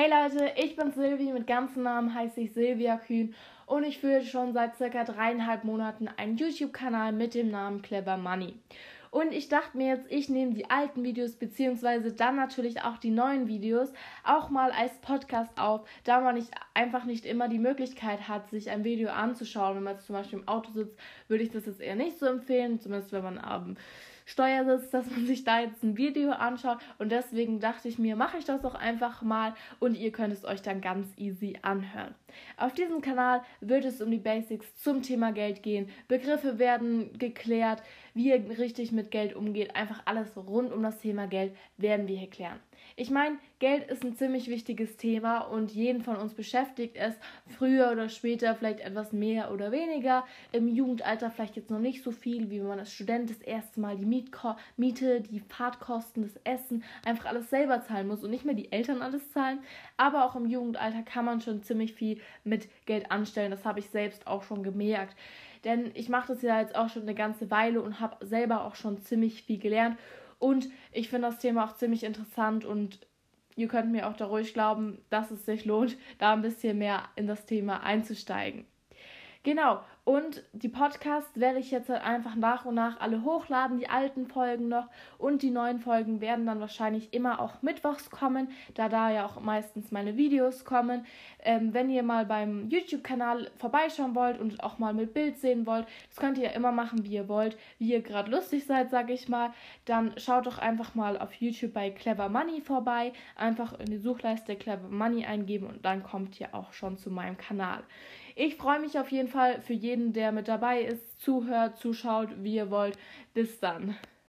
Hey Leute, ich bin Silvi, mit ganzem Namen heiße ich Silvia Kühn und ich führe schon seit circa dreieinhalb Monaten einen YouTube-Kanal mit dem Namen Clever Money. Und ich dachte mir jetzt, ich nehme die alten Videos beziehungsweise dann natürlich auch die neuen Videos auch mal als Podcast auf, da man nicht einfach nicht immer die Möglichkeit hat, sich ein Video anzuschauen. Wenn man jetzt zum Beispiel im Auto sitzt, würde ich das jetzt eher nicht so empfehlen, zumindest wenn man ähm, Steuersitz, dass man sich da jetzt ein Video anschaut. Und deswegen dachte ich mir, mache ich das doch einfach mal und ihr könnt es euch dann ganz easy anhören. Auf diesem Kanal wird es um die Basics zum Thema Geld gehen. Begriffe werden geklärt, wie ihr richtig mit Geld umgeht. Einfach alles rund um das Thema Geld werden wir hier klären. Ich meine, Geld ist ein ziemlich wichtiges Thema und jeden von uns beschäftigt es früher oder später vielleicht etwas mehr oder weniger. Im Jugendalter vielleicht jetzt noch nicht so viel, wie wenn man als Student das erste Mal die Miete, die Fahrtkosten, das Essen, einfach alles selber zahlen muss und nicht mehr die Eltern alles zahlen. Aber auch im Jugendalter kann man schon ziemlich viel mit Geld anstellen. Das habe ich selbst auch schon gemerkt. Denn ich mache das ja jetzt auch schon eine ganze Weile und habe selber auch schon ziemlich viel gelernt. Und ich finde das Thema auch ziemlich interessant und ihr könnt mir auch da ruhig glauben, dass es sich lohnt, da ein bisschen mehr in das Thema einzusteigen. Genau, und die Podcasts werde ich jetzt halt einfach nach und nach alle hochladen, die alten Folgen noch und die neuen Folgen werden dann wahrscheinlich immer auch mittwochs kommen, da da ja auch meistens meine Videos kommen. Ähm, wenn ihr mal beim YouTube-Kanal vorbeischauen wollt und auch mal mit Bild sehen wollt, das könnt ihr ja immer machen, wie ihr wollt, wie ihr gerade lustig seid, sage ich mal, dann schaut doch einfach mal auf YouTube bei Clever Money vorbei, einfach in die Suchleiste Clever Money eingeben und dann kommt ihr auch schon zu meinem Kanal. Ich freue mich auf jeden Fall für jeden, der mit dabei ist, zuhört, zuschaut, wie ihr wollt. Bis dann.